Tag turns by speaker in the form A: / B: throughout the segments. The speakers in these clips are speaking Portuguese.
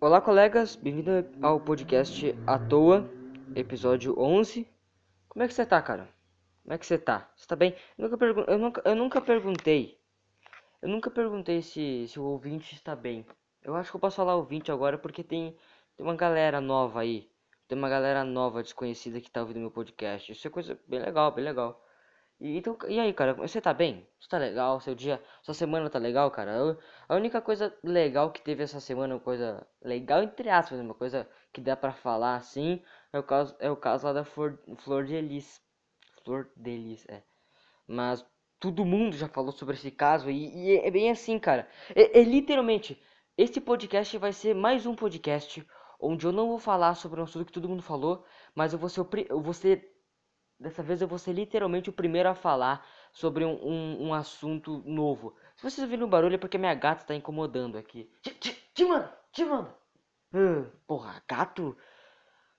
A: Olá, colegas, bem-vindo ao podcast À Toa, episódio 11. Como é que você tá, cara? Como é que você tá? Você tá bem? Eu nunca, pergun eu nunca, eu nunca perguntei. Eu nunca perguntei se, se o ouvinte está bem. Eu acho que eu posso falar ouvinte agora porque tem, tem uma galera nova aí. Tem uma galera nova, desconhecida que tá ouvindo meu podcast. Isso é coisa bem legal, bem legal. E, então, e aí, cara, você tá bem? Você tá legal? Seu dia, sua semana tá legal, cara? A única coisa legal que teve essa semana, uma coisa legal entre aspas, uma coisa que dá pra falar assim, é o caso, é o caso lá da Flor, Flor de Elis. Flor de Elis, é. Mas todo mundo já falou sobre esse caso e, e é bem assim, cara. É, é literalmente, este podcast vai ser mais um podcast onde eu não vou falar sobre um assunto que todo mundo falou, mas eu vou ser, eu vou ser Dessa vez eu vou ser literalmente o primeiro a falar sobre um, um, um assunto novo. Se vocês ouviram um barulho é porque minha gata está incomodando aqui. Te manda, te manda. Uh, porra, gato.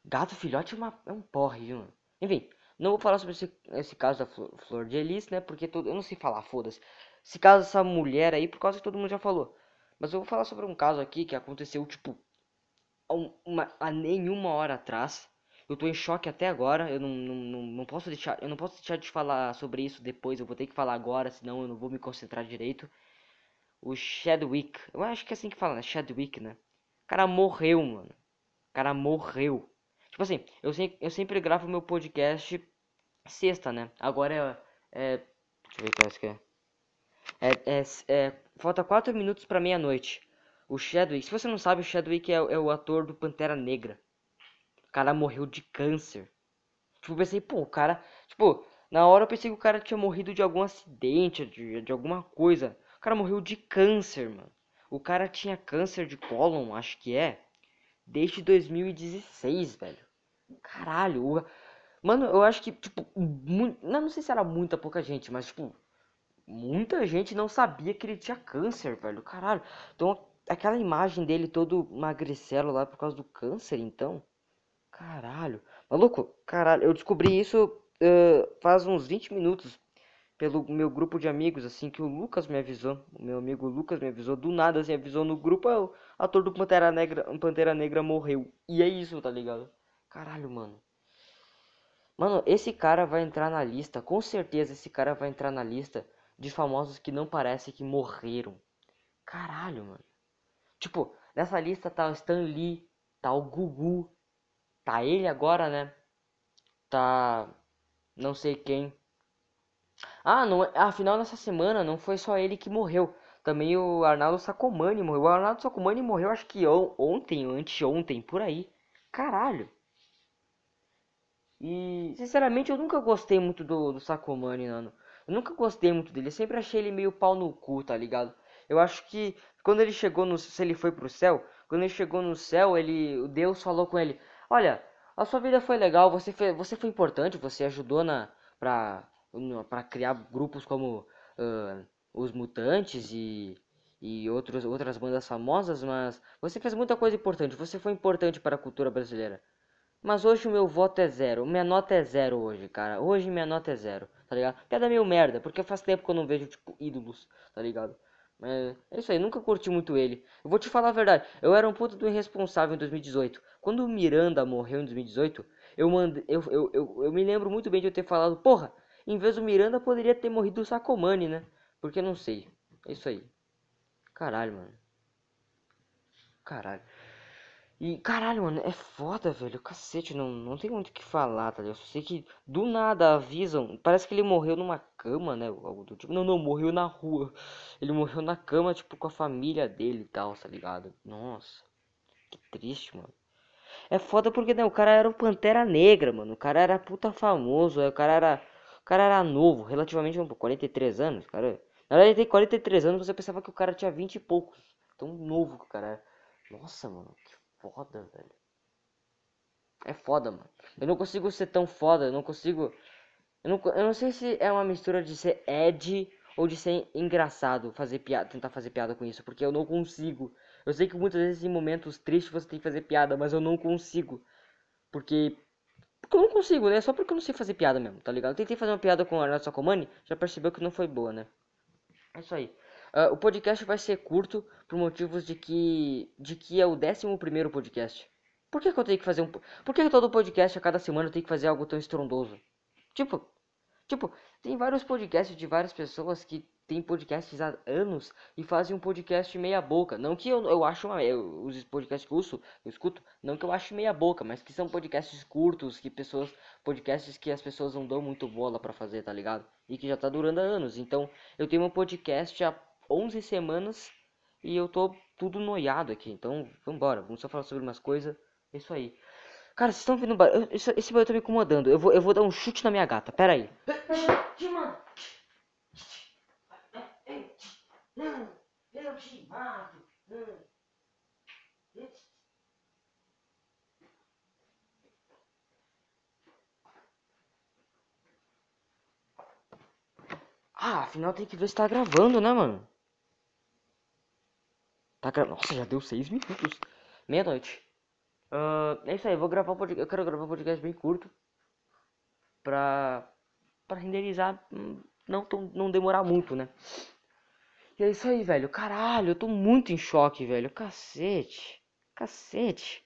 A: Gato filhote é, uma, é um porre, viu? Enfim, não vou falar sobre esse, esse caso da Flor, Flor de Elis, né? Porque todo, eu não sei falar, foda-se. Esse caso dessa mulher aí, por causa que todo mundo já falou. Mas eu vou falar sobre um caso aqui que aconteceu, tipo, uma, a nenhuma hora atrás. Eu tô em choque até agora. Eu não, não, não, não, posso deixar. Eu não posso deixar de falar sobre isso depois. Eu vou ter que falar agora, senão eu não vou me concentrar direito. O Chadwick. Eu acho que é assim que fala, né? Chadwick, né? O cara morreu, mano. O cara morreu. Tipo assim, eu, se, eu sempre gravo meu podcast sexta, né? Agora é. é deixa eu ver qual é que é. É, é, é, falta 4 minutos para meia-noite. O Chadwick, se você não sabe, o Chadwick é, é o ator do Pantera Negra. O cara morreu de câncer. Tipo, eu pensei, pô, o cara. Tipo, na hora eu pensei que o cara tinha morrido de algum acidente, de, de alguma coisa. O cara morreu de câncer, mano. O cara tinha câncer de cólon, acho que é. Desde 2016, velho. Caralho. O... Mano, eu acho que, tipo, muito... não, não sei se era muita pouca gente, mas, tipo, muita gente não sabia que ele tinha câncer, velho. Caralho. Então, aquela imagem dele todo magricelo lá por causa do câncer, então. Caralho. Maluco, caralho, eu descobri isso uh, faz uns 20 minutos pelo meu grupo de amigos, assim, que o Lucas me avisou. O meu amigo Lucas me avisou. Do nada, assim, avisou no grupo, é o ator do Pantera Negra, Pantera Negra morreu. E é isso, tá ligado? Caralho, mano. Mano, esse cara vai entrar na lista, com certeza esse cara vai entrar na lista de famosos que não parece que morreram. Caralho, mano. Tipo, nessa lista tá o Stan Lee, tá o Gugu, Tá ele agora, né? Tá. Não sei quem. Ah, não, é, afinal nessa semana não foi só ele que morreu. Também o Arnaldo Sacomani morreu. O Arnaldo Sacomani morreu acho que ontem ou anteontem, por aí. Caralho. E sinceramente eu nunca gostei muito do, do Sacomani, mano. Eu nunca gostei muito dele. Eu sempre achei ele meio pau no cu, tá ligado? Eu acho que quando ele chegou no. Se ele foi pro céu, quando ele chegou no céu, ele. Deus falou com ele. Olha, a sua vida foi legal, você foi, você foi importante, você ajudou na para criar grupos como uh, os Mutantes e e outros, outras bandas famosas, mas você fez muita coisa importante, você foi importante para a cultura brasileira. Mas hoje o meu voto é zero, minha nota é zero hoje, cara. Hoje minha nota é zero, tá ligado? Piada meio merda, porque faz tempo que eu não vejo, tipo, ídolos, tá ligado? É, é isso aí, nunca curti muito ele. Eu vou te falar a verdade, eu era um puta do irresponsável em 2018. Quando o Miranda morreu em 2018, eu, mandei, eu, eu, eu, eu me lembro muito bem de eu ter falado, porra, em vez do Miranda poderia ter morrido o Sacomani, né? Porque não sei. É isso aí. Caralho, mano. Caralho. E, caralho, mano, é foda, velho. Cacete, não, não tem muito o que falar, tá ligado? Eu sei que do nada avisam. Parece que ele morreu numa cama, né? Algo do tipo. Não, não, morreu na rua. Ele morreu na cama, tipo, com a família dele e tal, tá ligado? Nossa. Que triste, mano. É foda porque, né, o cara era o Pantera Negra, mano. O cara era puta famoso. O cara era. O cara era novo, relativamente, 43 anos. Cara. Na verdade, ele tem 43 anos, você pensava que o cara tinha 20 e poucos. Tão novo que o cara era. Nossa, mano, que foda, velho. É foda, mano. Eu não consigo ser tão foda, eu não consigo. Eu não, eu não sei se é uma mistura de ser Ed ou de ser engraçado, fazer piada, tentar fazer piada com isso, porque eu não consigo. Eu sei que muitas vezes em momentos tristes você tem que fazer piada, mas eu não consigo. Porque. Porque eu não consigo, né? Só porque eu não sei fazer piada mesmo, tá ligado? Eu tentei fazer uma piada com o Arnold Sacomani, já percebeu que não foi boa, né? É isso aí. Uh, o podcast vai ser curto por motivos de que de que é o 11 primeiro podcast. Por que, que eu tenho que fazer um Por que, que todo podcast a cada semana eu tenho que fazer algo tão estrondoso? Tipo, tipo, tem vários podcasts de várias pessoas que tem podcasts há anos e fazem um podcast meia boca. Não que eu, eu acho uma, eu, os podcasts que eu, uso, eu escuto, não que eu acho meia boca, mas que são podcasts curtos, que pessoas, podcasts que as pessoas não dão muito bola para fazer, tá ligado? E que já tá durando há anos. Então, eu tenho um podcast há 11 semanas e eu tô tudo noiado aqui. Então, vambora, vamos só falar sobre umas coisas. É isso aí. Cara, vocês estão vendo esse, esse barulho tá me incomodando. Eu vou, eu vou dar um chute na minha gata. Pera aí. Ah, afinal tem que ver se tá gravando, né, mano? Tá gravando. Nossa, já deu seis minutos. Meia-noite. Uh, é isso aí, vou gravar um podcast. Eu quero gravar um podcast bem curto. Pra. Pra renderizar. Hum, não, não demorar muito, né? E é isso aí, velho. Caralho, eu tô muito em choque, velho. Cacete. Cacete.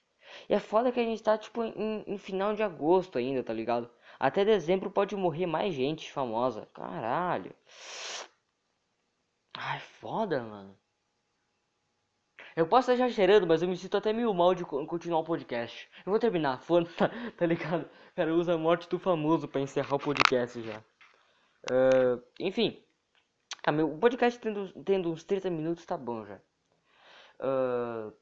A: E é foda que a gente tá, tipo, em, em final de agosto ainda, tá ligado? Até dezembro pode morrer mais gente famosa. Caralho. Ai, foda, mano. Eu posso estar exagerando, mas eu me sinto até meio mal de continuar o podcast. Eu vou terminar, foda, tá, tá ligado? Cara, usa a morte do famoso pra encerrar o podcast já. Uh, enfim. Ah, meu podcast tendo, tendo uns 30 minutos tá bom já. Uh,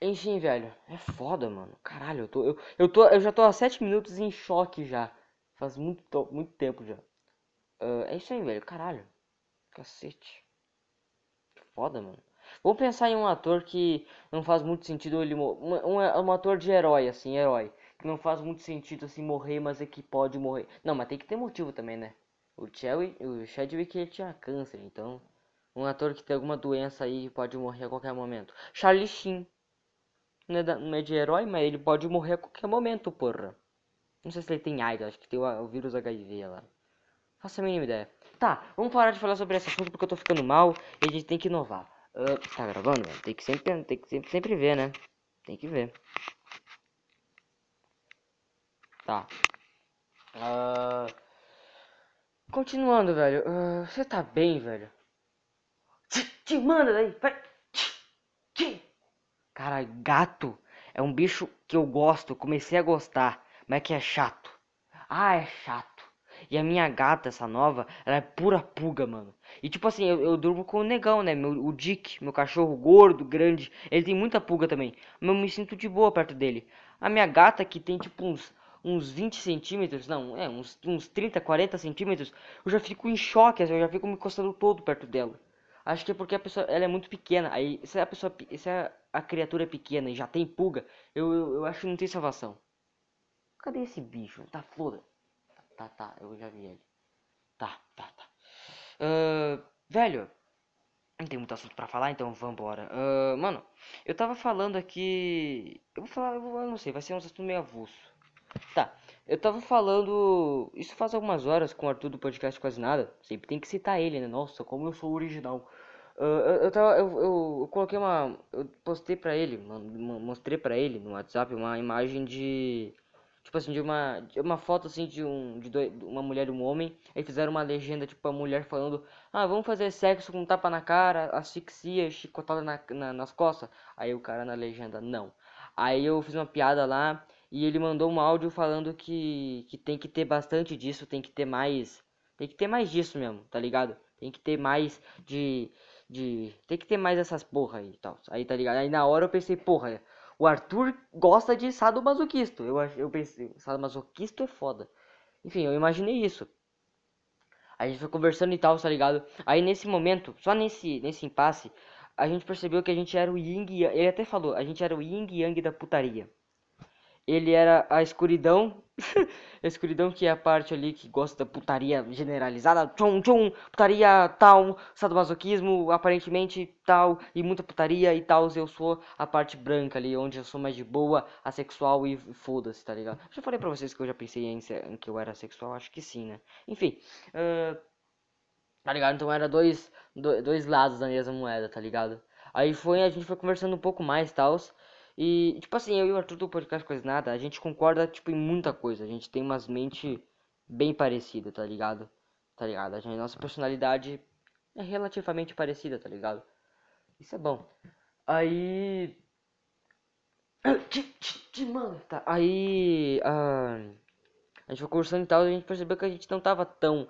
A: enfim, velho. É foda, mano. Caralho, eu tô. Eu, eu, tô, eu já tô há 7 minutos em choque já. Faz muito, muito tempo já. Uh, é isso aí, velho. Caralho. Cacete. Foda, mano. Vamos pensar em um ator que não faz muito sentido ele um, um, um ator de herói, assim, herói. Que não faz muito sentido assim morrer, mas é que pode morrer. Não, mas tem que ter motivo também, né? O, Chadwick, o Chadwick ele tinha câncer, então. Um ator que tem alguma doença aí pode morrer a qualquer momento. Charlie Sheen. Não é, da, não é de herói, mas ele pode morrer a qualquer momento, porra. Não sei se ele tem AIDS, acho que tem o, o vírus HIV lá. Faço a mínima ideia. Tá, vamos parar de falar sobre esse assunto porque eu tô ficando mal e a gente tem que inovar. Uh, tá gravando, mano? Tem que sempre, tem que sempre, sempre ver, né? Tem que ver. Tá. Uh, Continuando, velho. Uh, você tá bem, velho? Te manda daí. Vai. Cara, gato é um bicho que eu gosto. Comecei a gostar. Mas que é chato. Ah, é chato. E a minha gata, essa nova, ela é pura pulga, mano. E tipo assim, eu, eu durmo com o negão, né? Meu, o Dick, meu cachorro gordo, grande. Ele tem muita pulga também. Mas eu me sinto de boa perto dele. A minha gata que tem tipo uns uns 20 centímetros, não, é, uns, uns 30, 40 centímetros, eu já fico em choque, assim, eu já fico me encostando todo perto dela. Acho que é porque a pessoa, ela é muito pequena, aí se a pessoa, se a, a criatura é pequena e já tem pulga, eu, eu, eu, acho que não tem salvação. Cadê esse bicho? Tá, foda. Tá, tá, eu já vi ele. Tá, tá, tá. Uh, velho, não tem muito assunto pra falar, então vambora. Uh, mano, eu tava falando aqui. Eu vou falar, eu, vou, eu não sei, vai ser um assunto meio avulso. Tá, eu tava falando. Isso faz algumas horas com o Arthur do podcast Quase Nada. Sempre tem que citar ele, né? Nossa, como eu sou original. Uh, eu, eu, tava, eu, eu, eu, coloquei uma. Eu postei pra ele, mostrei pra ele no WhatsApp uma imagem de. Tipo assim, de uma, de uma foto assim de um de dois, uma mulher e um homem. Aí fizeram uma legenda, tipo, a mulher falando: Ah, vamos fazer sexo com tapa na cara, asfixia, chicotada na, na, nas costas. Aí o cara na legenda: Não. Aí eu fiz uma piada lá e ele mandou um áudio falando que, que tem que ter bastante disso, tem que ter mais. Tem que ter mais disso mesmo, tá ligado? Tem que ter mais de. de tem que ter mais essas porra aí e tal. Aí tá ligado? Aí na hora eu pensei, porra, o Arthur gosta de sadomasoquisto. Eu, eu pensei, sadomasoquisto é foda. Enfim, eu imaginei isso. A gente foi conversando e tal, tá ligado? Aí nesse momento, só nesse, nesse impasse, a gente percebeu que a gente era o Ying Ele até falou, a gente era o Ying Yang da putaria ele era a escuridão. a escuridão que é a parte ali que gosta da putaria generalizada. Tchum, tchum, putaria tal, sadomasoquismo, aparentemente tal, e muita putaria e tal. Eu sou a parte branca ali, onde eu sou mais de boa, assexual e foda-se, tá ligado? Já falei pra vocês que eu já pensei em, em, que eu era sexual, acho que sim, né? Enfim. Uh, Tá ligado? Então era dois, dois lados da mesma moeda, tá ligado? Aí foi, a gente foi conversando um pouco mais, tal. E, tipo assim, eu e o Arthur do podcast Coisa Nada, a gente concorda, tipo, em muita coisa. A gente tem umas mente bem parecida, tá ligado? Tá ligado? A gente, nossa personalidade é relativamente parecida, tá ligado? Isso é bom. Aí... Mano, tá. Aí... Uh... A gente foi conversando e tal, a gente percebeu que a gente não tava tão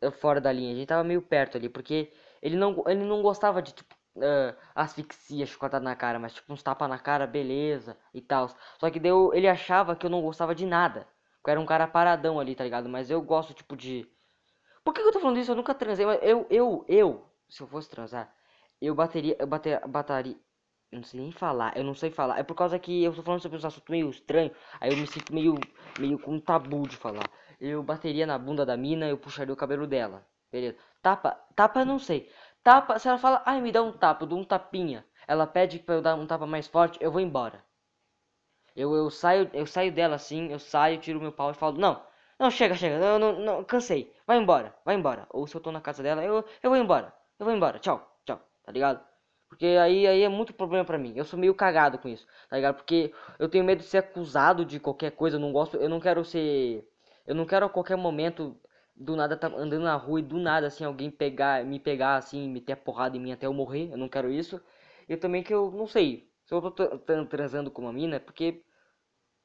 A: eh, fora da linha. A gente tava meio perto ali, porque ele não, ele não gostava de, tipo, uh, asfixia, chicotada na cara, mas tipo uns tapas na cara, beleza e tal. Só que deu, ele achava que eu não gostava de nada. Eu era um cara paradão ali, tá ligado? Mas eu gosto, tipo, de. Por que, que eu tô falando isso? Eu nunca transei, mas eu, eu, eu, se eu fosse transar, eu bateria, eu bater, bataria. Eu não sei nem falar, eu não sei falar. É por causa que eu tô falando sobre um assunto meio estranho, aí eu me sinto meio, meio com um tabu de falar. Eu bateria na bunda da mina, eu puxaria o cabelo dela. Beleza. Tapa, tapa não sei. Tapa, se ela fala, ai, me dá um tapa, eu dou um tapinha. Ela pede pra eu dar um tapa mais forte, eu vou embora. Eu, eu saio, eu saio dela assim, eu saio, tiro meu pau e falo, não, não, chega, chega, não, não, não, cansei, vai embora, vai embora. Ou se eu tô na casa dela, eu, eu vou embora, eu vou embora, tchau, tchau, tá ligado? Porque aí, aí é muito problema pra mim. Eu sou meio cagado com isso, tá ligado? Porque eu tenho medo de ser acusado de qualquer coisa, eu não gosto, eu não quero ser. Eu não quero a qualquer momento do nada tá andando na rua e do nada assim alguém pegar, me pegar assim, meter a porrada em mim até eu morrer. Eu não quero isso. E também que eu não sei, se eu tô transando com uma mina, é porque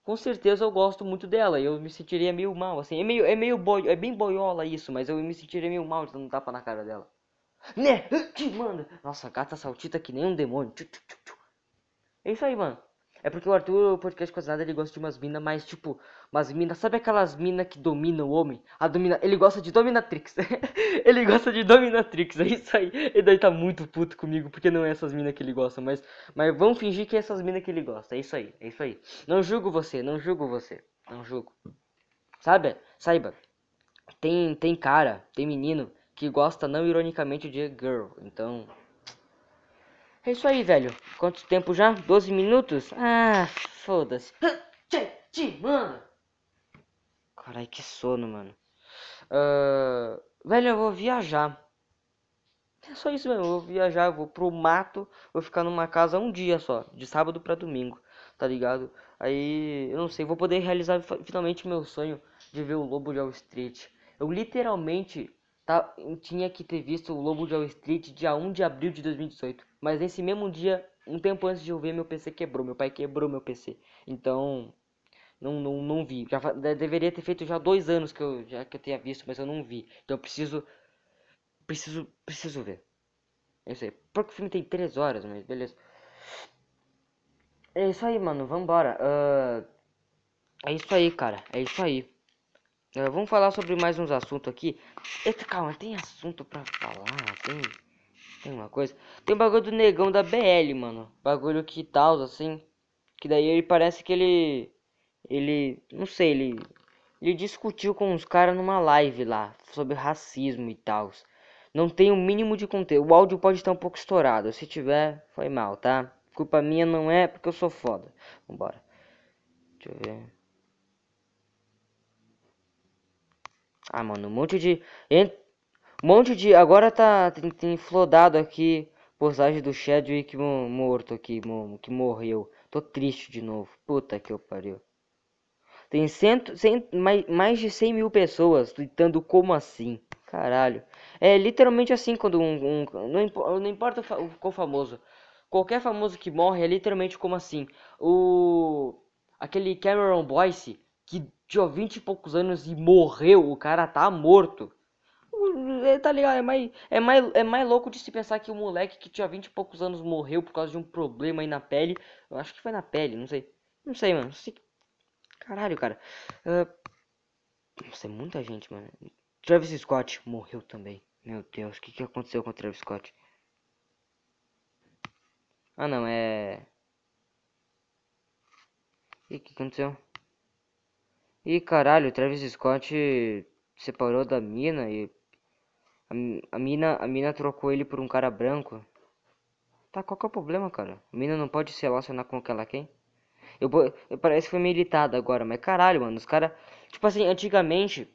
A: com certeza eu gosto muito dela eu me sentiria meio mal, assim. É meio é meio boi, é bem boiola isso, mas eu me sentiria meio mal de dar um tapa na cara dela. Né? Te manda. Nossa, gata saltita que nem um demônio. É isso aí, mano. É porque o Arthur, o podcast cozinhado, ele gosta de umas minas mais, tipo, umas minas, sabe aquelas minas que dominam o homem? A domina, ele gosta de dominatrix. ele gosta de dominatrix, é isso aí. Ele daí tá muito puto comigo, porque não é essas minas que ele gosta, mas, mas vamos fingir que é essas minas que ele gosta. É isso aí, é isso aí. Não julgo você, não julgo você, não julgo. Sabe? Saiba, tem, tem cara, tem menino que gosta não ironicamente de girl, então é isso aí, velho. Quanto tempo já? 12 minutos? Ah, foda-se. Mano. Carai, que sono, mano. Uh, velho, eu vou viajar. É só isso mesmo, eu vou viajar, eu vou pro mato, vou ficar numa casa um dia só, de sábado para domingo, tá ligado? Aí, eu não sei, vou poder realizar finalmente meu sonho de ver o Lobo de Wall Street. Eu literalmente tá, tinha que ter visto o Lobo de Wall Street dia 1 de abril de 2018. Mas nesse mesmo dia, um tempo antes de eu ver, meu PC quebrou. Meu pai quebrou meu PC. Então, não, não, não vi. Já deveria ter feito já dois anos que eu já que eu tenha visto, mas eu não vi. Então eu preciso, preciso, preciso ver. Eu sei. Porque o filme tem três horas, mas beleza. É isso aí, mano. Vambora. Uh, é isso aí, cara. É isso aí. Uh, vamos falar sobre mais uns assuntos aqui. Eita, calma, tem assunto pra falar? Tem, tem uma coisa. Tem o bagulho do negão da BL, mano. Bagulho que tal, assim. Que daí ele parece que ele. Ele. Não sei, ele. Ele discutiu com uns caras numa live lá. Sobre racismo e tal. Não tem o mínimo de conteúdo. O áudio pode estar um pouco estourado. Se tiver, foi mal, tá? Culpa minha não é porque eu sou foda. Vambora. Deixa eu ver. Ah, mano, um monte de. Um monte de. Agora tá. Tem, tem flodado aqui. Postagem do Chadwick morto aqui. Que morreu. Tô triste de novo. Puta que eu pariu. Tem cento, cento, mais, mais de 100 mil pessoas tweetando como assim. Caralho. É literalmente assim quando um. um não, não importa qual famoso. Qualquer famoso que morre é literalmente como assim. O. Aquele Cameron Boyce que tinha 20 e poucos anos e morreu, o cara tá morto. É, tá ligado? É mais, é, mais, é mais louco de se pensar que o moleque que tinha 20 e poucos anos morreu por causa de um problema aí na pele. Eu acho que foi na pele, não sei. Não sei, mano. Sei... Caralho, cara. Uh... Nossa, é muita gente, mano. Travis Scott morreu também. Meu Deus, o que, que aconteceu com o Travis Scott? Ah, não, é... E o que aconteceu? E caralho, o Travis Scott separou da mina e a, a, mina a mina trocou ele por um cara branco. Tá, qual que é o problema, cara? A mina não pode se relacionar com aquela quem? Eu, eu parece que foi meio irritado agora, mas caralho, mano, os caras, tipo assim, antigamente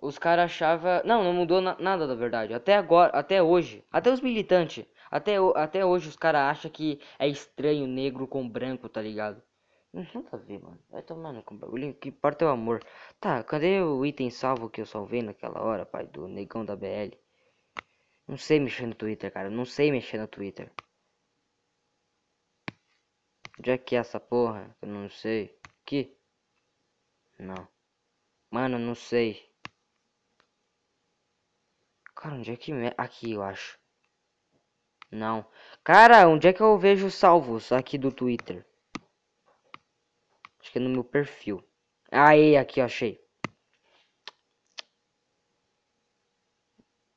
A: Os caras achavam. Não, não mudou na- nada da verdade. Até agora, até hoje. Até os militantes. Até, até hoje os caras acham que é estranho negro com branco, tá ligado? Nada a ver, mano. Vai tomar no cu, bagulho. Que importa é o amor. Tá, cadê o item salvo que eu salvei naquela hora, pai? Do negão da BL. Não sei mexer no Twitter, cara. Não sei mexer no Twitter. Onde é que é essa porra? Eu não sei. Aqui? Não. Mano, não sei. Cara, onde é que... me- Aqui, eu acho. Não. Cara, onde é que eu vejo salvos aqui do Twitter? Acho que é no meu perfil. Aí, aqui, achei.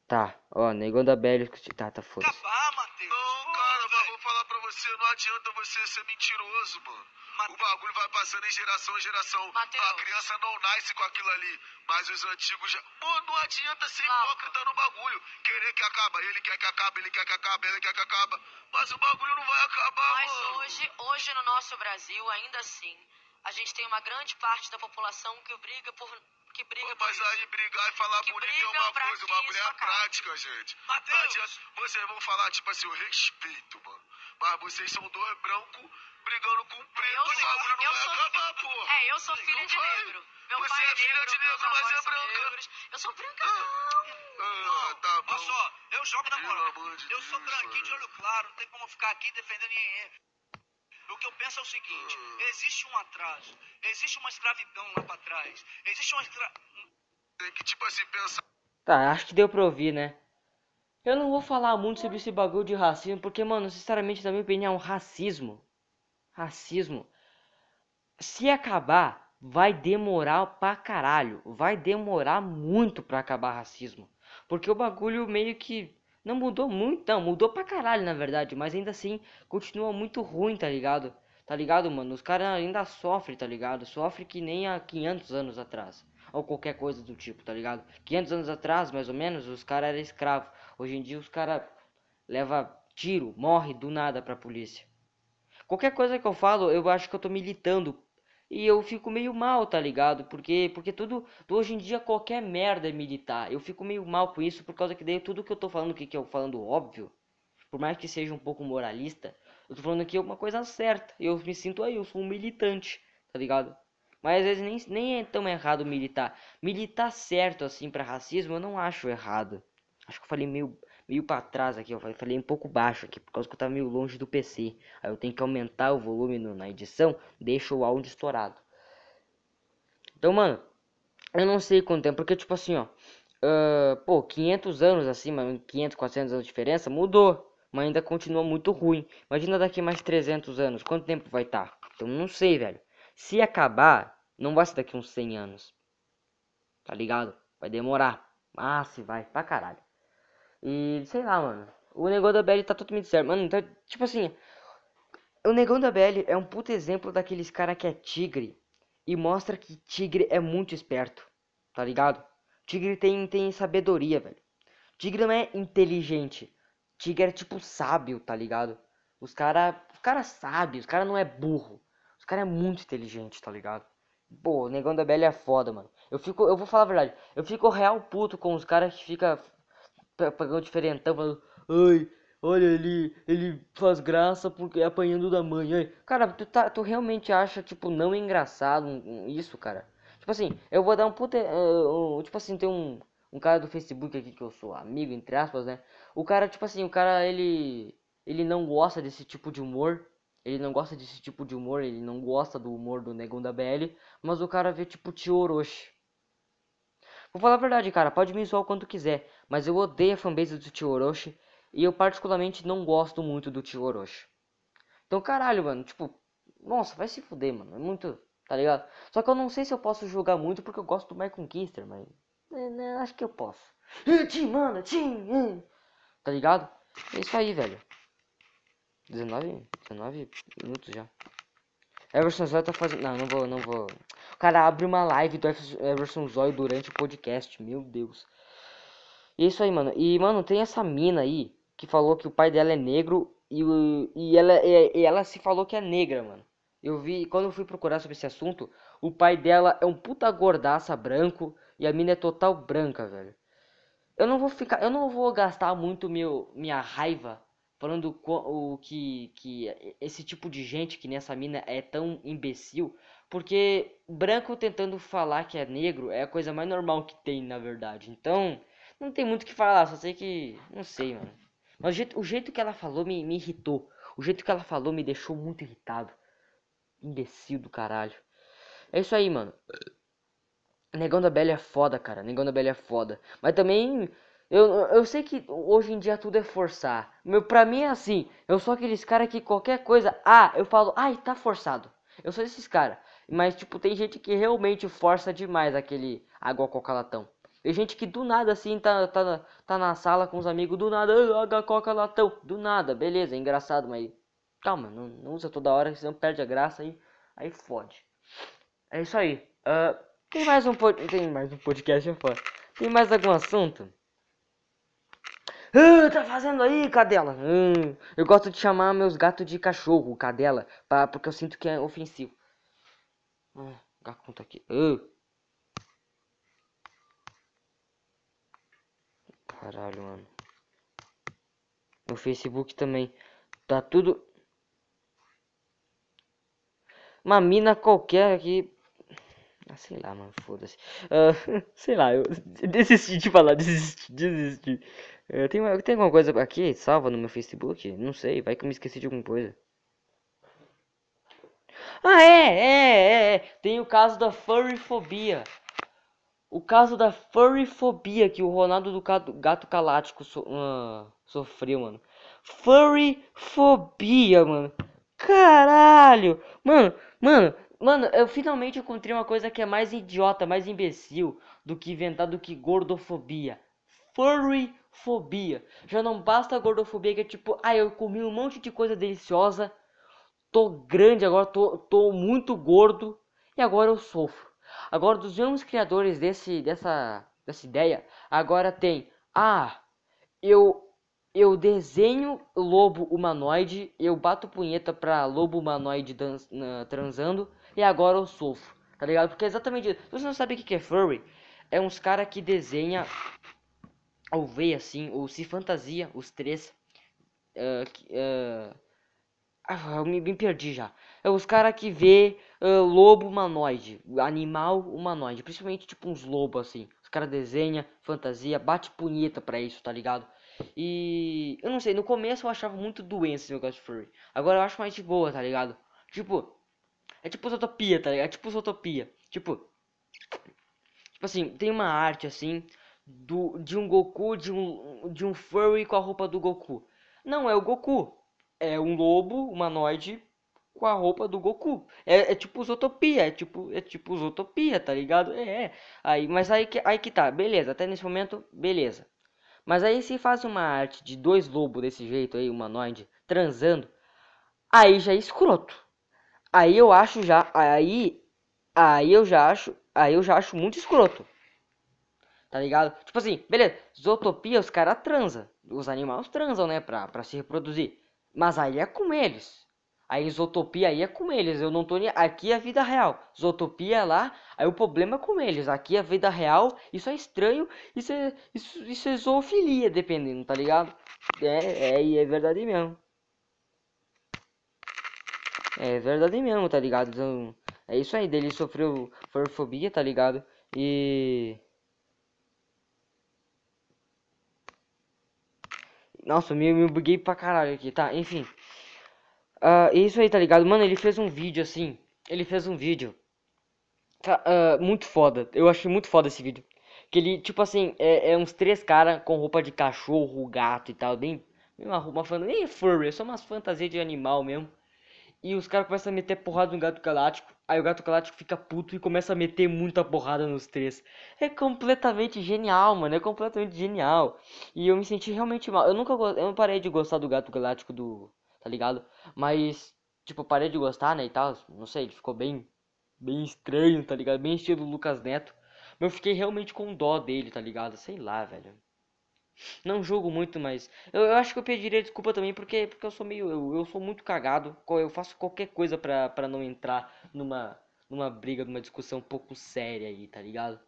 A: Tá, ó, negão da BL. Tá, tá,
B: acabar, Matheus.
C: Não,
B: Porra,
C: cara, mas vou falar pra você, não adianta você ser mentiroso, mano. O bagulho vai passando em geração em geração.
B: Mateus.
C: A criança não nasce com aquilo ali, mas os antigos já. Mano, não adianta ser
B: Glauco.
C: hipócrita no bagulho. Querer que acaba, ele quer que acabe, ele quer que acabe, ele quer que acabe. Mas o bagulho não vai acabar,
D: Mas
C: mano.
D: hoje, hoje no nosso Brasil, ainda assim, a gente tem uma grande parte da população que briga por que briga por
C: Mas
D: isso.
C: aí brigar e falar
D: Que
C: bonito é uma coisa, o
D: que
C: bagulho é
D: isso
C: prática, gente. Adianta- Vocês vão falar, tipo assim, eu respeito, mano. Mas vocês são dois brancos brigando com um preto.
D: Eu
C: o
D: sou-
C: bagulho não
D: eu
C: vai
D: sou-
C: acabar, porra.
D: É, eu sou filha
C: Não
D: de
C: vai.
D: negro. Meu
C: Você
D: pai
C: é
D: é
C: filha
D: negro,
C: de negro, mas é
D: são
C: branca.
D: negros. Eu sou branca,
C: Ah,
D: não.
C: tá bom.
B: Olha só, eu jogo na moral. eu sou
C: Deus,
B: branquinho de olho claro, não tem como ficar aqui defendendo ninguém. O que eu penso é o seguinte:
C: Ah.
B: existe um atraso, existe uma escravidão lá pra trás, existe uma escra...
C: Tem que, tipo assim, pensar.
A: Tá, acho que deu pra ouvir, né? Eu não vou falar muito sobre esse bagulho de racismo, porque, mano, sinceramente, na minha opinião, racismo. Racismo. Se acabar, vai demorar pra caralho. Vai demorar muito pra acabar racismo. Porque o bagulho meio que. Não mudou muito, não. Mudou pra caralho, na verdade. Mas ainda assim, continua muito ruim, tá ligado? Tá ligado, mano? Os caras ainda sofrem, tá ligado? Sofre que nem há 500 anos atrás. Ou qualquer coisa do tipo, tá ligado? 500 anos atrás, mais ou menos, os caras eram escravos. Hoje em dia os caras leva tiro, morre do nada pra polícia. Qualquer coisa que eu falo, eu acho que eu tô militando. E eu fico meio mal, tá ligado? Porque, porque tudo, hoje em dia qualquer merda é militar. Eu fico meio mal com isso, por causa que daí tudo que eu tô falando, que, que eu falando óbvio, por mais que seja um pouco moralista, eu tô falando aqui uma coisa certa. Eu me sinto aí, eu sou um militante, tá ligado? Mas às vezes nem, nem é tão errado militar. Militar certo, assim, pra racismo, eu não acho errado. Acho que eu falei meio, meio pra trás aqui, eu falei- um pouco baixo aqui, por causa que eu tava meio longe do PC. Aí eu tenho que aumentar o volume no- na edição, deixa o áudio estourado. Então, mano, eu não sei quanto tempo, porque tipo assim, ó. ah, pô, 500 anos assim, mas 500, 400 anos de diferença, mudou. Mas ainda continua muito ruim. Imagina daqui mais 300 anos, quanto tempo vai estar? Então, não sei, velho. Se acabar, não vai ser daqui uns 100 anos. Tá ligado? Vai demorar. Ah, se vai, pra caralho. E sei lá, mano. O negócio da BL tá totalmente certo. Mano, então, tipo assim. O negão da BL é um puto exemplo daqueles cara que é tigre. E mostra que tigre é muito esperto. Tá ligado? Tigre tem, tem sabedoria, velho. Tigre não é inteligente. Tigre é tipo sábio, tá ligado? Os cara. Os cara sabe, os cara não é burro. Os cara é muito inteligente, tá ligado? Pô, o negão da BL é foda, mano. Eu fico, eu vou falar a verdade. Eu fico real puto com os caras que fica pegando diferentão, falando, ai, olha ele, ele faz graça porque é apanhando da mãe. Ai. Cara, tu, tá, tu realmente acha, tipo, não engraçado isso, cara? Tipo assim, eu vou dar um puta. eh, um- tipo assim, tem um, um cara do Facebook aqui que eu sou amigo, entre aspas, né? O cara, tipo assim, o cara, ele. Ele não gosta desse tipo de humor. Ele não gosta desse tipo de humor, ele não gosta do humor do Negão da BL, mas o cara vê tipo tio Orochi. Vou falar a verdade, cara, pode me zoar o quanto quiser, mas eu odeio a fanbase do tio Orochi e eu particularmente não gosto muito do tio Orochi. Então, caralho, mano, tipo, nossa, vai se fuder, mano, é muito, tá ligado? Só que eu não sei se eu posso julgar muito porque eu gosto do My Conquister, mas é, né, acho que eu posso. Tim, manda, Tim, eh. tá ligado? É isso aí, velho. 19, 19 minutos já. Everson Zóio tá fazendo. Não, não vou, não vou. O cara abre uma live do Everson- Zóio durante o podcast. Meu Deus. E é isso aí, mano. E, mano, tem essa mina aí que falou que o pai dela é negro e, e, ela, e, e ela se falou que é negra, mano. Eu vi, quando eu fui procurar sobre esse assunto, o pai dela é um puta gordaça branco e a mina é total branca, velho. Eu não vou ficar, eu não vou gastar muito meu minha raiva falando o que que esse tipo de gente que nessa mina é tão imbecil, porque branco tentando falar que é negro é a coisa mais normal que tem, na verdade. Então, não tem muito o que falar, só sei que não sei, mano. Mas o jeito, o jeito que ela falou me, me irritou. O jeito que ela falou me deixou muito irritado. Imbecil do caralho. É isso aí, mano. Negão da Bela é foda, cara. Negão da Bela é foda. Mas também. Eu, eu sei que hoje em dia tudo é forçar. Meu, pra mim é assim. Eu sou aqueles cara que qualquer coisa. Ah, eu falo. Ai, tá forçado. Eu sou esses cara. Mas, tipo, tem gente que realmente força demais aquele água coca latão. Tem gente que do nada assim tá, tá, tá na sala com os amigos, do nada, água coca latão. Do nada, beleza, é engraçado, mas calma, não, não usa toda hora, senão perde a graça aí, aí fode. É isso aí. Uh, tem mais um tem mais um podcast é. Tem mais algum assunto? Uh, tá fazendo aí, cadela? Uh, eu gosto de chamar meus gatos de cachorro, cadela, pra, porque eu sinto que é ofensivo. Uh, gato aqui. Uh. Caralho, mano. No Facebook também. Tá tudo. Uma mina qualquer aqui. Ah, sei lá, mano, foda-se. Uh, sei lá, eu desisti de falar, desisti, desisti. Tem, tem alguma coisa aqui salva no meu Facebook? Não sei, vai que eu me esqueci de alguma coisa. Ah, é, é, é, é. Tem o caso da furryfobia. O caso da furryfobia que o Ronaldo do Gato, Galáctico so, uh, sofreu, mano. Furryfobia, mano. Caralho. Mano, mano, mano, eu finalmente encontrei uma coisa que é mais idiota, mais imbecil do que inventar do que gordofobia. Furryfobia. Já não basta a gordofobia que é tipo, ah, eu comi um monte de coisa deliciosa, tô grande agora, tô, tô muito gordo e agora eu sofro. Agora, dos mesmos criadores desse, dessa, dessa ideia, agora tem, ah, eu eu desenho lobo humanoide, eu bato punheta pra lobo humanoide transando e agora eu sofro, tá ligado? Porque é exatamente isso. Você não sabe o que é furry? É uns cara que desenha ou vê assim, ou se fantasia, os três. Uh, uh, ah, eu me, me perdi já. É os cara que vê uh, lobo humanoide, animal humanoide, principalmente tipo uns lobos assim. Os cara desenha, fantasia, bate punheta pra isso, tá ligado? E eu não sei, no começo eu achava muito doença esse negócio de furry. Agora eu acho mais de boa, tá ligado? Tipo, é tipo utopia, tá ligado? É tipo utopia. Tipo, tipo assim, tem uma arte assim do de um Goku, de um de um furry com a roupa do Goku. Não é o Goku, é um lobo humanoide com a roupa do Goku. É, é tipo Zootopia, é tipo, é tipo Zootopia, tá ligado? É, é. Aí, mas aí que, aí que tá, beleza, até nesse momento, beleza. Mas aí se faz uma arte de dois lobos desse jeito aí, humanoide, transando, aí já é escroto. Aí eu acho já, aí, aí eu já acho, aí eu já acho muito escroto. Tá ligado? Tipo assim, beleza, Zootopia os caras transam. Os animais transam, né, pra, pra se reproduzir. Mas aí é com eles. A isotopia aí é com eles. Eu não tô nem. Aqui é a vida real. Isotopia é lá. Aí o problema é com eles. Aqui é a vida real. Isso é estranho. Isso é, isso, isso é zoofilia, dependendo, tá ligado? É, é, é verdade mesmo. É verdade mesmo, tá ligado? Então, é isso aí. Dele sofreu forfobia, tá ligado? E. Nossa, me, me buguei pra caralho aqui, tá? Enfim. Uh, isso aí, tá ligado? Mano, ele fez um vídeo assim. Ele fez um vídeo. Uh, muito foda. Eu achei muito foda esse vídeo. Que ele, tipo assim, é, é uns três caras com roupa de cachorro, gato e tal. Bem. Uma, uma fan... Nem furry, é só umas fantasias de animal mesmo. E os caras começam a meter porrada no gato galáctico. Aí o gato galáctico fica puto e começa a meter muita porrada nos três. É completamente genial, mano. É completamente genial. E eu me senti realmente mal. Eu nunca eu não parei de gostar do gato galáctico do tá ligado? Mas, tipo, parei de gostar, né, e tal, não sei, ele ficou bem, bem estranho, tá ligado? Bem estilo Lucas Neto. Mas eu fiquei realmente com dó dele, tá ligado? Sei lá, velho. Não julgo muito, mas eu, eu acho que eu pediria desculpa também porque, porque eu sou meio. Eu, eu sou muito cagado. Eu faço qualquer coisa pra, pra não entrar numa, numa briga, numa discussão um pouco séria aí, tá ligado?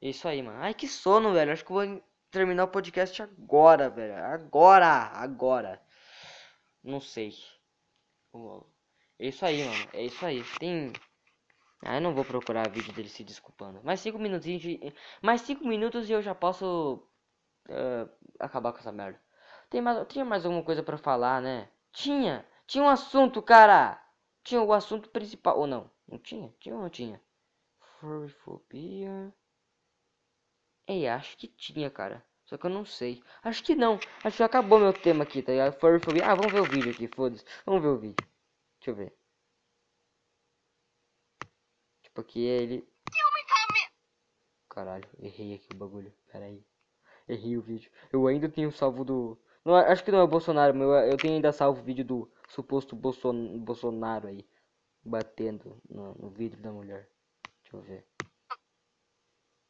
A: É isso aí, mano. Ai, que sono, velho. Acho que eu vou terminar o podcast agora, velho. Agora! Agora! Não sei. É isso aí, mano. É isso aí. Tem. Ah, eu não vou procurar vídeo dele se desculpando. Mais cinco minutinhos de... Mais cinco minutos e eu já posso eh, acabar com essa merda. Tem mais... Tinha mais alguma coisa pra falar, né? Tinha! Tinha um assunto, cara! Tinha o assunto principal. Ou não? Não tinha? Tinha ou não tinha? Furryfobia. Ei, acho que tinha, cara. Só que eu não sei. Acho que não. Acho que acabou meu tema aqui, tá ligado? Furryfobia. Ah, vamos ver o vídeo aqui, foda-se. Vamos ver o vídeo. Deixa eu ver. Tipo, aqui ele. Caralho, errei aqui o bagulho. Pera aí. Errei o vídeo. Eu ainda tenho salvo do. Não, acho que não é o Bolsonaro, meu. Eu tenho ainda salvo o vídeo do suposto Bolson... Bolsonaro aí. Batendo no, no vidro da mulher. Deixa eu ver.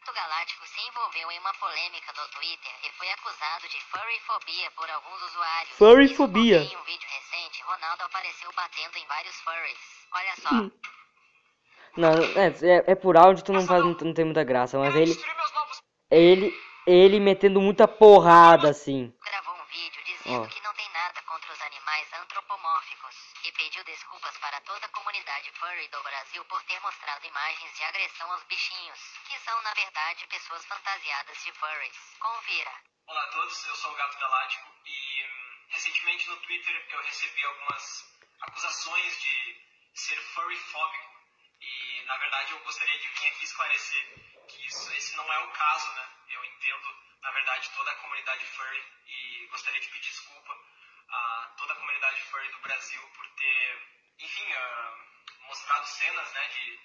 E: O Galáctico se envolveu em uma polêmica no Twitter e foi acusado de furryfobia por alguns usuários.
A: Furryfobia.
E: Em um vídeo recente, Ronaldo apareceu batendo em vários furries. Olha só,
A: Hum. Não, é, é, é por áudio, tu não, faz, não, não tem muita graça, mas ele. Ele. Ele metendo muita porrada assim.
E: gravou um vídeo dizendo
A: Ó.
E: que não tem nada contra os animais antropomórficos e pediu desculpas para toda a comunidade furry do Brasil por ter mostrado imagens de agressão aos bichinhos, que são, na verdade, pessoas fantasiadas de furries. Confira.
F: Olá a todos, eu sou o Gato Galáctico e hum, recentemente no Twitter eu recebi algumas acusações de ser furryfóbico e na verdade eu gostaria de vir aqui esclarecer que isso, esse não é o caso, né? Eu entendo, na verdade, toda a comunidade furry e gostaria de pedir desculpa a toda a comunidade furry do Brasil por ter, enfim, ah, mostrado cenas, né, de,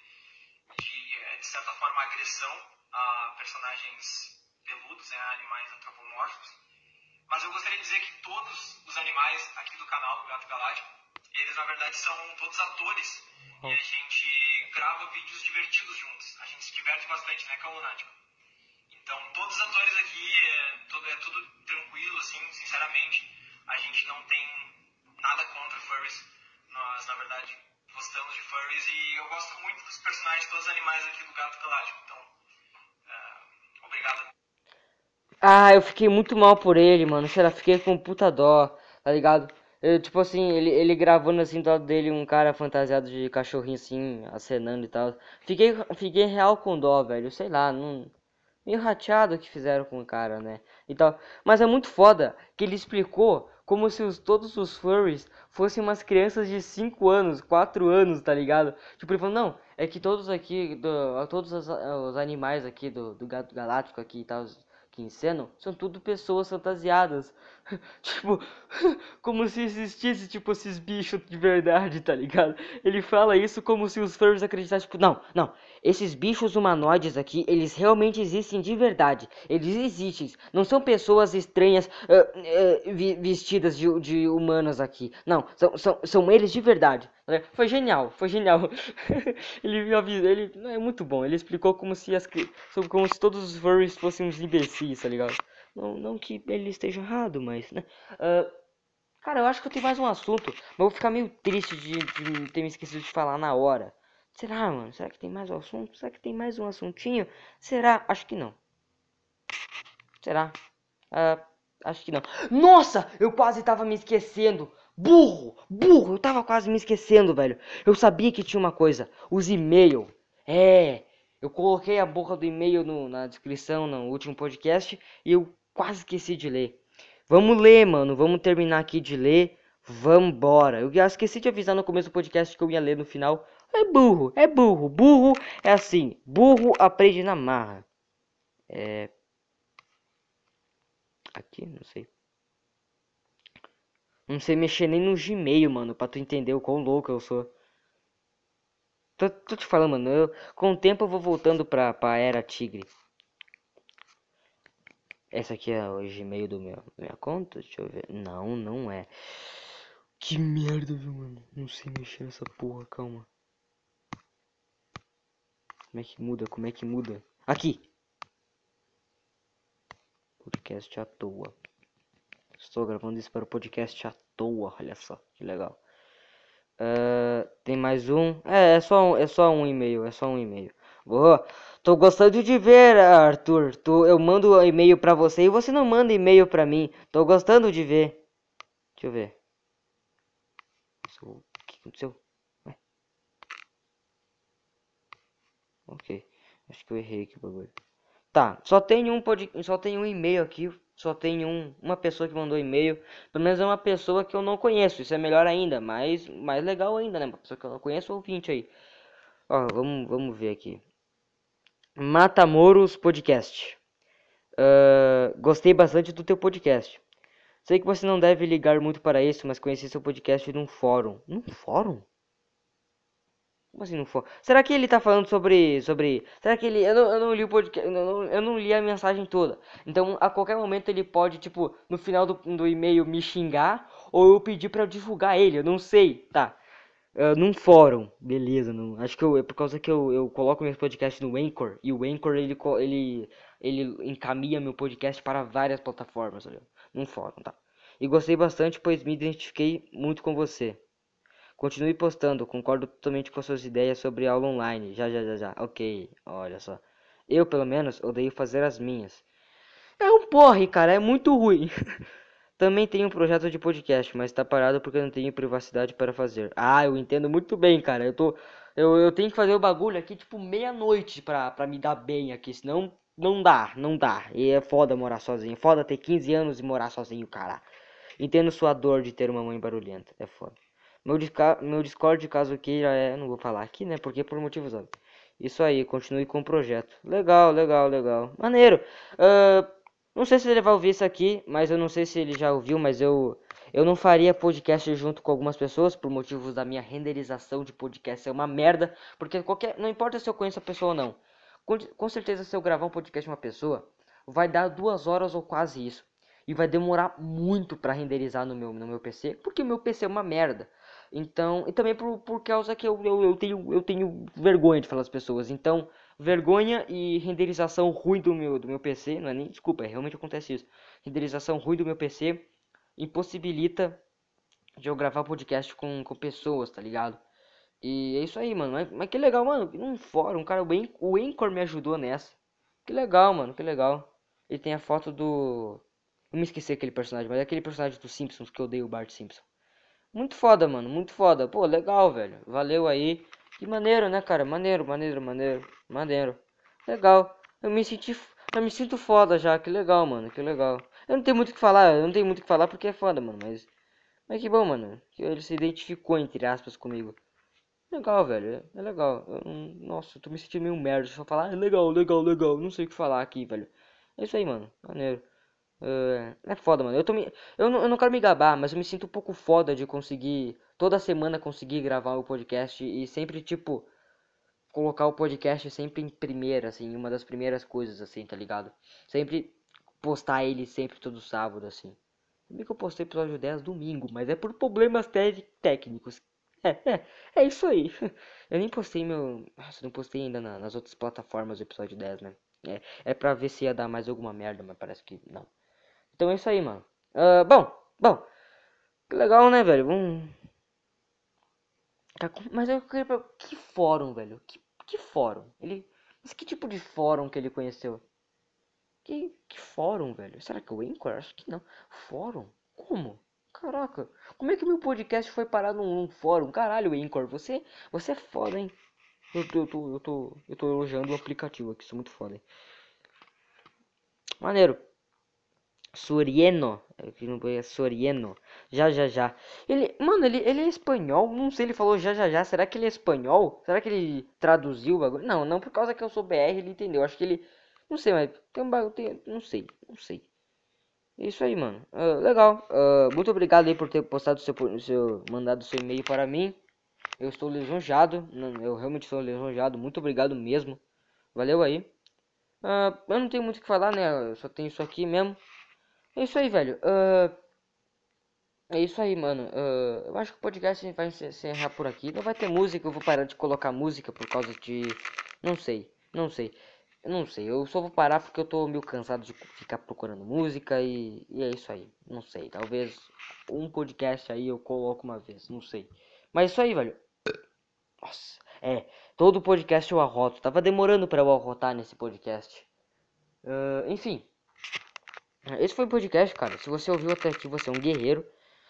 F: de, eh, de certa forma, agressão a personagens peludos, né, animais antropomórficos. Mas eu gostaria de dizer que todos os animais aqui do canal do Gato Galáctico, eles na verdade são todos atores e a gente grava vídeos divertidos juntos. A gente se diverte bastante, né, Cão Lunático? Então, todos os atores aqui, é tudo, é tudo tranquilo, assim, sinceramente. A gente não tem nada contra furries. Nós, na verdade, gostamos de furries e eu gosto muito dos personagens, todos os animais aqui do Gato Galáctico. Então, é, obrigado.
A: Ah, eu fiquei muito mal por ele, mano. Sei lá, fiquei com puta dó, tá ligado? Eu, tipo assim, ele, ele gravando assim do lado dele um cara fantasiado de cachorrinho assim, acenando e tal. Fiquei, fiquei real com dó, velho. Sei lá, não. Meio rateado que fizeram com o cara, né? E tal. Mas é muito foda que ele explicou como se os, todos os furries fossem umas crianças de 5 anos, 4 anos, tá ligado? Tipo, ele falou, não, é que todos aqui, do, todos os, os animais aqui do, do Gato Galáctico aqui e tal, que encenam, são tudo pessoas fantasiadas. tipo, como se existisse, tipo, esses bichos de verdade, tá ligado? Ele fala isso como se os furries acreditassem, tipo, não, não, esses bichos humanoides aqui, eles realmente existem de verdade. Eles existem. Não são pessoas estranhas ah, vi- vestidas de, de humanos aqui. Não, são, são, são eles de verdade. né? Foi genial, foi genial. ele me avisou, ele é muito bom. Ele explicou como se as como se todos os furries fossem uns imbecis, tá ligado? Não, não que ele esteja errado, mas, né? Ah, cara, eu acho que eu tenho mais um assunto, mas vou ficar meio triste de, de ter me esquecido de falar na hora. Será, mano? Será que tem mais um assunto? Será que tem mais um assuntinho? Será? Acho que não. Será? Ah, acho que não. Nossa! Eu quase tava me esquecendo. Burro! Burro! Eu tava quase me esquecendo, velho. Eu sabia que tinha uma coisa. Os e-mail. É. Eu coloquei a boca do e-mail no- na descrição no último podcast e eu quase esqueci de ler. Vamos ler, mano. Vamos terminar aqui de ler. Vambora. Eu esqueci de avisar no começo do podcast que eu ia ler no final. É burro, é burro. Burro é assim. Burro aprende na marra. É. Aqui, não sei. Não sei mexer nem no Gmail, mano, pra tu entender o quão louco eu sou. Tô, tô te falando, mano. Eu, com o tempo eu vou voltando pra, pra Era Tigre. Essa aqui é o Gmail do meu, minha conta? Deixa eu ver. Não, não é. Que merda, viu, mano? Não sei mexer nessa porra, calma. Como é que muda? Como é que muda? Aqui! Podcast à toa. Estou gravando isso para o podcast à toa, olha só, que legal. Uh, tem mais um. É, é só é só um e-mail, é só um e-mail. Boa. Tô gostando de ver, Arthur. Tu, eu mando e-mail pra você e você não manda e-mail pra mim. Tô gostando de ver. Deixa eu ver. O que aconteceu? Ué. Ok. Acho que eu errei aqui o bagulho. Tá, só tem um pod... só tem um e-mail aqui, só tem um, uma pessoa que mandou e-mail. Pelo menos é uma pessoa que eu não conheço. Isso é melhor ainda, mas mais legal ainda, né? Uma pessoa que eu não conheço, ouvinte aí. Ó, vamos, vamos ver aqui. Matamoros Podcast. Uh, gostei bastante do teu podcast. Sei que você não deve ligar muito para isso, mas conheci seu podcast num fórum. Num fórum? Como assim não for? Será que ele tá falando sobre. sobre. Será que ele. Eu não, eu não li o podcast. Eu não, eu não li a mensagem toda. Então a qualquer momento ele pode, tipo, no final do, do e-mail me xingar. Ou eu pedir para divulgar ele. Eu não sei. Tá. Uh, num fórum. Beleza. Não, acho que eu, é por causa que eu, eu coloco meus podcasts no Anchor. E o Anchor ele, ele, ele encaminha meu podcast para várias plataformas. Olha, num fórum, tá? E gostei bastante, pois me identifiquei muito com você. Continue postando, concordo totalmente com suas ideias sobre aula online. Já, já, já, já. Ok, olha só. Eu, pelo menos, odeio fazer as minhas. É um porre, cara, é muito ruim. Também tenho um projeto de podcast, mas tá parado porque eu não tenho privacidade para fazer. Ah, eu entendo muito bem, cara. Eu tô. Eu, eu tenho que fazer o bagulho aqui, tipo, meia-noite pra, pra me dar bem aqui. Senão, não dá, não dá. E é foda morar sozinho. É foda ter 15 anos e morar sozinho, cara. Entendo sua dor de ter uma mãe barulhenta. É foda. Meu, meu Discord, caso queira, é. Não vou falar aqui, né? Porque por motivos óbvios. Isso aí, continue com o projeto. Legal, legal, legal. Maneiro. Uh, não sei se ele vai ouvir isso aqui, mas eu não sei se ele já ouviu, mas eu. Eu não faria podcast junto com algumas pessoas por motivos da minha renderização de podcast é uma merda, porque qualquer, não importa se eu conheço a pessoa ou não. Com, com certeza se eu gravar um podcast com uma pessoa, vai dar duas horas ou quase isso. E vai demorar muito para renderizar no meu, no meu PC, porque o meu PC é uma merda. Então, e também por, por causa que eu, eu, eu, tenho, eu tenho vergonha de falar as pessoas. Então, vergonha e renderização ruim do meu, do meu PC, não é nem desculpa, é, realmente acontece isso. Renderização ruim do meu PC impossibilita de eu gravar podcast com, com pessoas, tá ligado? E é isso aí, mano. Mas, mas que legal, mano. Num fórum, cara, o Anchor me ajudou nessa. Que legal, mano, que legal. Ele tem a foto do. Eu me esqueci aquele personagem, mas é aquele personagem dos Simpsons que eu odeio o Bart Simpson. Muito foda, mano. Muito foda. Pô, legal, velho. Valeu aí. Que maneiro, né, cara? Maneiro, maneiro, maneiro. Maneiro. Legal. Eu me senti. Eu me sinto foda já. Que legal, mano. Que legal. Eu não tenho muito o que falar. Eu não tenho muito o que falar porque é foda, mano. Mas. Mas que bom, mano. Que ele se identificou, entre aspas, comigo. Legal, velho. É legal. Eu, nossa, eu tô me sentindo meio merda. Só falar, ah, legal, legal, legal. Não sei o que falar aqui, velho. É isso aí, mano. Maneiro. Uh, é foda, mano. Eu, tô me, eu, não, eu não quero me gabar, mas eu me sinto um pouco foda de conseguir, toda semana conseguir gravar o podcast e sempre, tipo, colocar o podcast sempre em primeira, assim, uma das primeiras coisas, assim, tá ligado? Sempre postar ele sempre todo sábado, assim. Bem que eu postei episódio 10 domingo, mas é por problemas técnicos. É, é, é isso aí. Eu nem postei meu. Nossa, não postei ainda na, nas outras plataformas o episódio 10, né? É, é pra ver se ia dar mais alguma merda, mas parece que não. Então é isso aí, mano. Uh, bom, bom. Que legal, né, velho? Vamos. Mas eu queria. Que fórum, velho? Que, que fórum? Ele. Mas que tipo de fórum que ele conheceu? Que, que fórum, velho? Será que é o Anchor? Acho que não. Fórum? Como? Caraca, como é que meu podcast foi parar num, num fórum? Caralho, Anchor, você, você é foda, hein? Eu tô, eu tô, eu tô, eu tô elogiando o aplicativo aqui, sou muito foda, hein? Maneiro. Sorieno. Aqui no é Sorieno. Já, já, já. Ele, mano, ele, ele é espanhol. Não sei, ele falou já, já, já. Será que ele é espanhol? Será que ele traduziu o bagulho? Não, não por causa que eu sou BR, ele entendeu. Acho que ele. Não sei, mas tem um bagulho. Tem, não sei, não sei. É isso aí, mano. Uh, legal. Uh, muito obrigado aí por ter postado seu, seu mandado seu e-mail para mim. Eu estou lisonjado. Eu realmente estou lisonjado. Muito obrigado mesmo. Valeu aí. Uh, eu não tenho muito o que falar, né? Eu só tenho isso aqui mesmo. É isso aí, velho. Uh, é isso aí, mano. Uh, eu acho que o podcast vai encerrar por aqui. Não vai ter música, eu vou parar de colocar música por causa de. Não sei, não sei. Eu não sei, eu só vou parar porque eu tô meio cansado de ficar procurando música e, e é isso aí. Não sei, talvez um podcast aí eu coloco uma vez, não sei. Mas isso aí, velho. Nossa, é, todo podcast eu arroto. Tava demorando para eu arrotar nesse podcast. Uh, enfim, esse foi o podcast, cara. Se você ouviu até aqui, você é um guerreiro.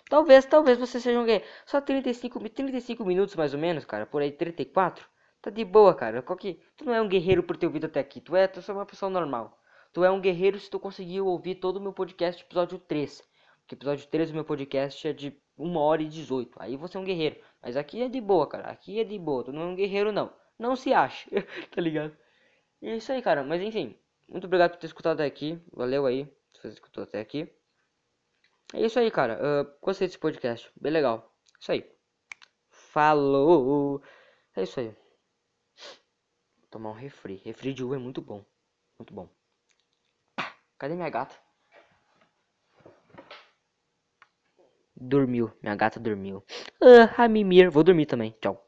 A: Talvez, talvez você seja um guerreiro. Só 35, 35 minutos mais ou menos, cara. Por aí, 34. Tá de boa, cara. Qualquer... Tu não é um guerreiro por ter ouvido até aqui. Tu é, tu é uma pessoa normal. Tu é um guerreiro se tu conseguiu ouvir todo o meu podcast, episódio 3. Porque episódio 3 do meu podcast é de 1 hora e 18. Aí você é um guerreiro. Mas aqui é de boa, cara. Aqui é de boa. Tu não é um guerreiro, não. Não se ache. tá ligado? E é isso aí, cara. Mas enfim. Muito obrigado por ter escutado aqui. Valeu aí. Você escutou até aqui. É isso aí, cara. Uh, gostei desse podcast. Bem legal. Isso aí. Falou. É isso aí tomar um refri. Refri de uva é muito bom. Muito bom. Cadê minha gata? Dormiu. Minha gata dormiu. Ah, a mimir. Vou dormir também. Tchau.